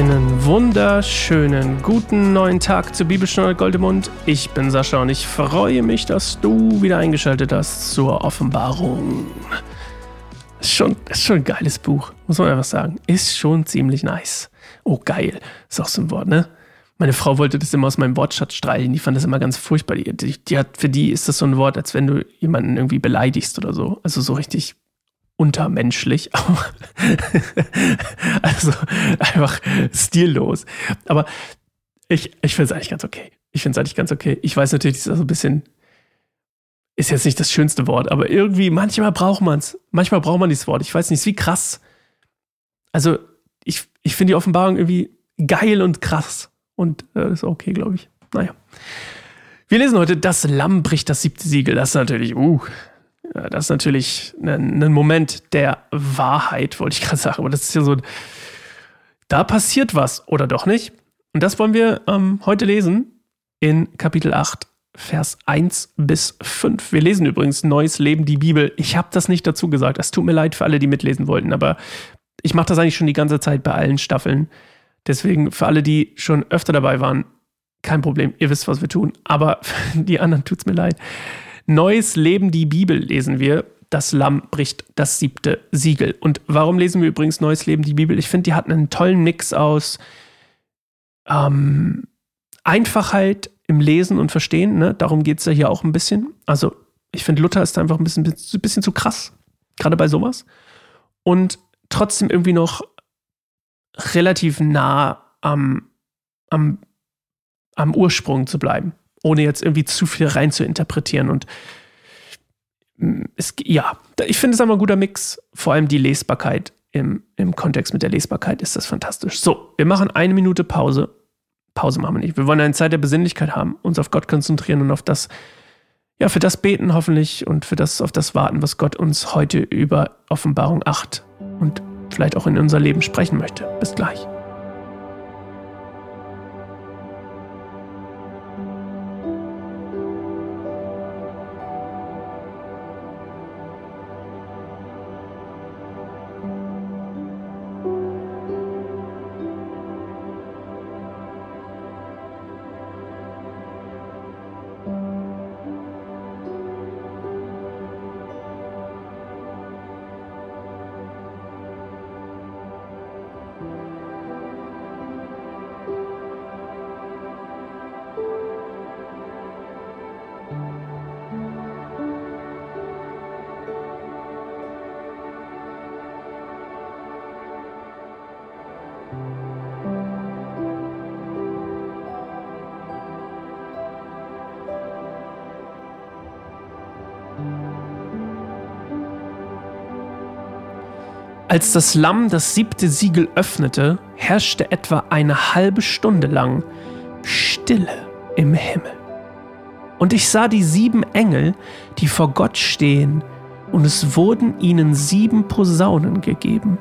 Einen wunderschönen guten neuen Tag zur Bibelstunde Goldemund. Ich bin Sascha und ich freue mich, dass du wieder eingeschaltet hast zur Offenbarung. Ist schon, ist schon ein geiles Buch, muss man einfach sagen. Ist schon ziemlich nice. Oh, geil. Ist auch so ein Wort, ne? Meine Frau wollte das immer aus meinem Wortschatz streichen. Die fand das immer ganz furchtbar. Die, die, die hat, für die ist das so ein Wort, als wenn du jemanden irgendwie beleidigst oder so. Also so richtig untermenschlich. also einfach stillos. Aber ich, ich finde es eigentlich ganz okay. Ich finde es eigentlich ganz okay. Ich weiß natürlich, das ist so ein bisschen, ist jetzt nicht das schönste Wort, aber irgendwie, manchmal braucht man es. Manchmal braucht man dieses Wort. Ich weiß nicht, wie krass. Also, ich, ich finde die Offenbarung irgendwie geil und krass. Und äh, ist okay, glaube ich. Naja. Wir lesen heute, das Lamm bricht das siebte Siegel. Das ist natürlich, uh, das ist natürlich ein, ein Moment der Wahrheit, wollte ich gerade sagen. Aber das ist ja so, da passiert was oder doch nicht. Und das wollen wir ähm, heute lesen in Kapitel 8, Vers 1 bis 5. Wir lesen übrigens Neues Leben, die Bibel. Ich habe das nicht dazu gesagt. Es tut mir leid für alle, die mitlesen wollten, aber ich mache das eigentlich schon die ganze Zeit bei allen Staffeln. Deswegen für alle, die schon öfter dabei waren, kein Problem. Ihr wisst, was wir tun. Aber die anderen tut es mir leid. Neues Leben, die Bibel lesen wir. Das Lamm bricht das siebte Siegel. Und warum lesen wir übrigens Neues Leben, die Bibel? Ich finde, die hatten einen tollen Mix aus ähm, Einfachheit im Lesen und Verstehen. Ne? Darum geht es ja hier auch ein bisschen. Also, ich finde, Luther ist einfach ein bisschen, bisschen zu krass, gerade bei sowas. Und trotzdem irgendwie noch relativ nah am, am, am Ursprung zu bleiben ohne jetzt irgendwie zu viel rein zu interpretieren. Und mm, es, ja, ich finde es einfach ein guter Mix. Vor allem die Lesbarkeit im, im Kontext mit der Lesbarkeit ist das fantastisch. So, wir machen eine Minute Pause. Pause machen wir nicht. Wir wollen eine Zeit der Besinnlichkeit haben, uns auf Gott konzentrieren und auf das, ja, für das beten hoffentlich und für das, auf das warten, was Gott uns heute über Offenbarung 8 und vielleicht auch in unser Leben sprechen möchte. Bis gleich. Als das Lamm das siebte Siegel öffnete, herrschte etwa eine halbe Stunde lang Stille im Himmel. Und ich sah die sieben Engel, die vor Gott stehen, und es wurden ihnen sieben Posaunen gegeben.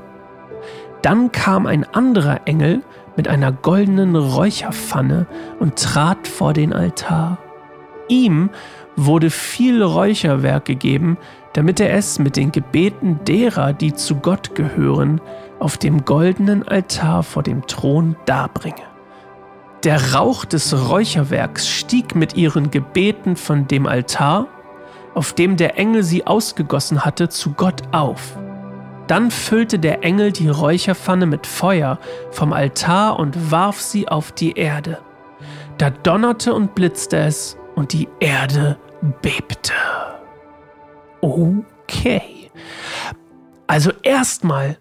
Dann kam ein anderer Engel mit einer goldenen Räucherpfanne und trat vor den Altar. Ihm wurde viel Räucherwerk gegeben, damit er es mit den Gebeten derer, die zu Gott gehören, auf dem goldenen Altar vor dem Thron darbringe. Der Rauch des Räucherwerks stieg mit ihren Gebeten von dem Altar, auf dem der Engel sie ausgegossen hatte, zu Gott auf. Dann füllte der Engel die Räucherpfanne mit Feuer vom Altar und warf sie auf die Erde. Da donnerte und blitzte es, und die Erde bebte. Okay. Also erstmal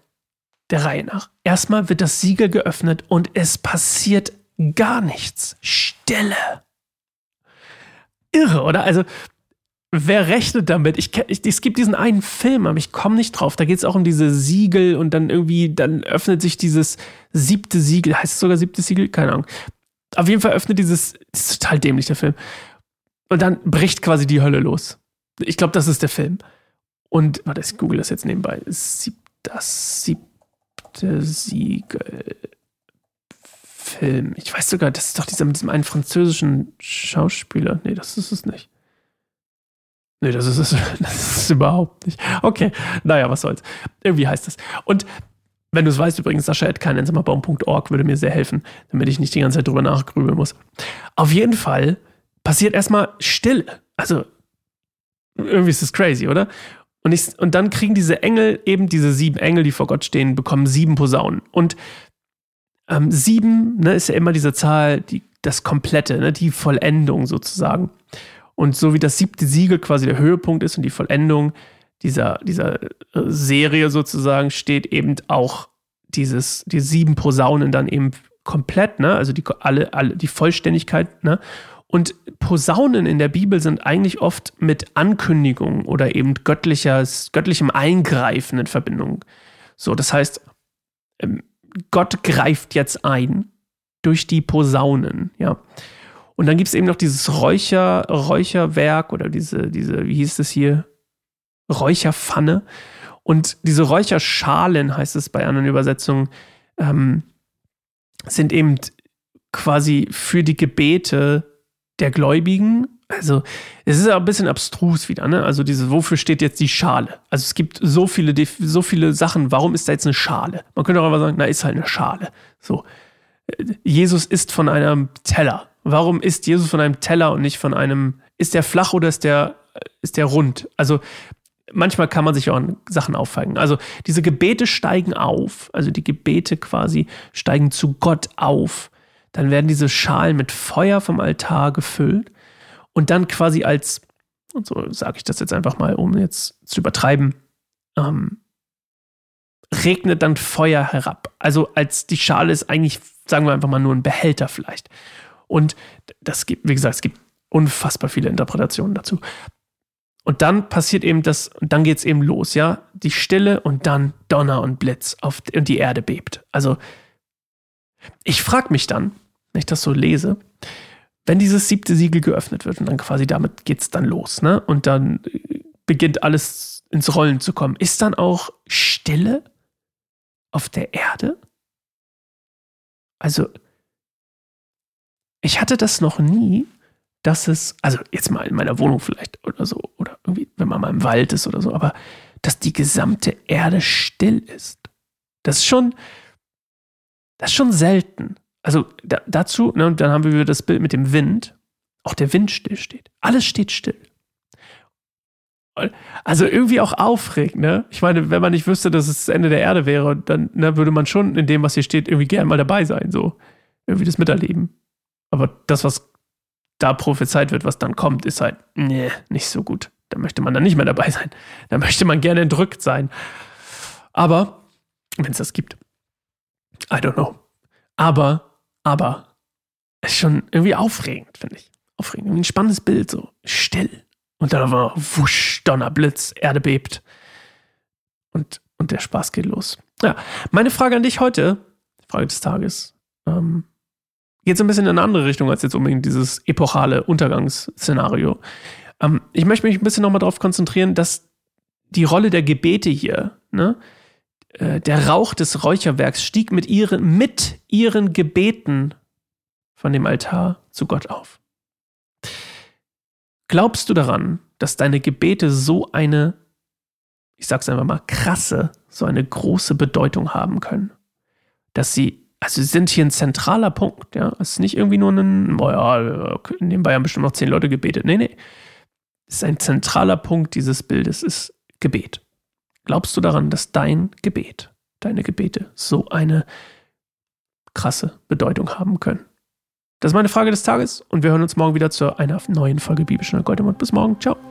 der Reihe nach. Erstmal wird das Siegel geöffnet und es passiert gar nichts. Stille. Irre, oder? Also, wer rechnet damit? Ich, ich, es gibt diesen einen Film, aber ich komme nicht drauf. Da geht es auch um diese Siegel und dann irgendwie, dann öffnet sich dieses siebte Siegel. Heißt es sogar siebte Siegel? Keine Ahnung. Auf jeden Fall öffnet dieses, ist total dämlich, der Film. Und dann bricht quasi die Hölle los. Ich glaube, das ist der Film. Und, warte, ich google das jetzt nebenbei. Das siebte Siegel. Film. Ich weiß sogar, das ist doch dieser mit diesem einen französischen Schauspieler. Nee, das ist es nicht. Nee, das ist es das ist überhaupt nicht. Okay, naja, was soll's. Irgendwie heißt es. Und Wenn du es weißt, übrigens, sascha.keinensammerbaum.org würde mir sehr helfen, damit ich nicht die ganze Zeit drüber nachgrübeln muss. Auf jeden Fall passiert erstmal Stille. Also, irgendwie ist das crazy, oder? Und, ich, und dann kriegen diese Engel, eben diese sieben Engel, die vor Gott stehen, bekommen sieben Posaunen. Und ähm, sieben ne, ist ja immer diese Zahl, die, das Komplette, ne, die Vollendung sozusagen. Und so wie das siebte Siegel quasi der Höhepunkt ist und die Vollendung dieser, dieser äh, Serie sozusagen, steht eben auch dieses, die sieben Posaunen dann eben komplett, ne? Also die, alle, alle, die Vollständigkeit, ne? Und Posaunen in der Bibel sind eigentlich oft mit Ankündigung oder eben göttliches, göttlichem Eingreifen in Verbindung. So, das heißt, ähm, Gott greift jetzt ein durch die Posaunen, ja. Und dann gibt es eben noch dieses Räucher, Räucherwerk oder diese, diese, wie hieß es hier? Räucherpfanne. Und diese Räucherschalen, heißt es bei anderen Übersetzungen, ähm, sind eben quasi für die Gebete der Gläubigen. Also, es ist ein bisschen abstrus wieder, ne? Also, diese, wofür steht jetzt die Schale? Also, es gibt so viele, so viele Sachen. Warum ist da jetzt eine Schale? Man könnte auch einfach sagen, na, ist halt eine Schale. So. Jesus ist von einem Teller. Warum ist Jesus von einem Teller und nicht von einem, ist der flach oder ist der, ist der rund? Also, manchmal kann man sich auch an Sachen auffangen. Also, diese Gebete steigen auf. Also, die Gebete quasi steigen zu Gott auf dann werden diese Schalen mit Feuer vom Altar gefüllt und dann quasi als, und so sage ich das jetzt einfach mal, um jetzt zu übertreiben, ähm, regnet dann Feuer herab. Also als die Schale ist eigentlich, sagen wir einfach mal, nur ein Behälter vielleicht. Und das gibt, wie gesagt, es gibt unfassbar viele Interpretationen dazu. Und dann passiert eben das, und dann geht es eben los, ja. Die Stille und dann Donner und Blitz auf, und die Erde bebt. Also ich frage mich dann, wenn ich das so lese, wenn dieses siebte Siegel geöffnet wird und dann quasi damit geht es dann los, ne? Und dann beginnt alles ins Rollen zu kommen. Ist dann auch Stille auf der Erde? Also, ich hatte das noch nie, dass es, also jetzt mal in meiner Wohnung vielleicht oder so, oder irgendwie, wenn man mal im Wald ist oder so, aber dass die gesamte Erde still ist. Das ist schon, das ist schon selten. Also da, dazu, ne, dann haben wir das Bild mit dem Wind. Auch der Wind still steht. Alles steht still. Also irgendwie auch aufregend, ne? Ich meine, wenn man nicht wüsste, dass es das Ende der Erde wäre, dann ne, würde man schon in dem, was hier steht, irgendwie gern mal dabei sein, so. Irgendwie das miterleben. Aber das, was da prophezeit wird, was dann kommt, ist halt, nee, nicht so gut. Da möchte man dann nicht mehr dabei sein. Da möchte man gerne entrückt sein. Aber, wenn es das gibt, I don't know. Aber, aber, ist schon irgendwie aufregend, finde ich. Aufregend. Ein spannendes Bild, so still. Und dann war wusch, Donner, Blitz, Erde bebt. Und, und der Spaß geht los. Ja, meine Frage an dich heute, Frage des Tages, ähm, geht so ein bisschen in eine andere Richtung als jetzt unbedingt dieses epochale Untergangsszenario. Ähm, ich möchte mich ein bisschen nochmal darauf konzentrieren, dass die Rolle der Gebete hier, ne, äh, der Rauch des Räucherwerks stieg mit ihren, mit ihren Gebeten von dem Altar zu Gott auf. Glaubst du daran, dass deine Gebete so eine, ich sag's einfach mal, krasse, so eine große Bedeutung haben können? Dass sie, also sie sind hier ein zentraler Punkt, ja. Es ist nicht irgendwie nur ein, naja, nebenbei haben bestimmt noch zehn Leute gebetet. Nee, nee. Es ist ein zentraler Punkt dieses Bildes, ist Gebet. Glaubst du daran, dass dein Gebet, deine Gebete so eine krasse Bedeutung haben können? Das ist meine Frage des Tages und wir hören uns morgen wieder zu einer neuen Folge Bibelschnell Goldemund. Bis morgen. Ciao.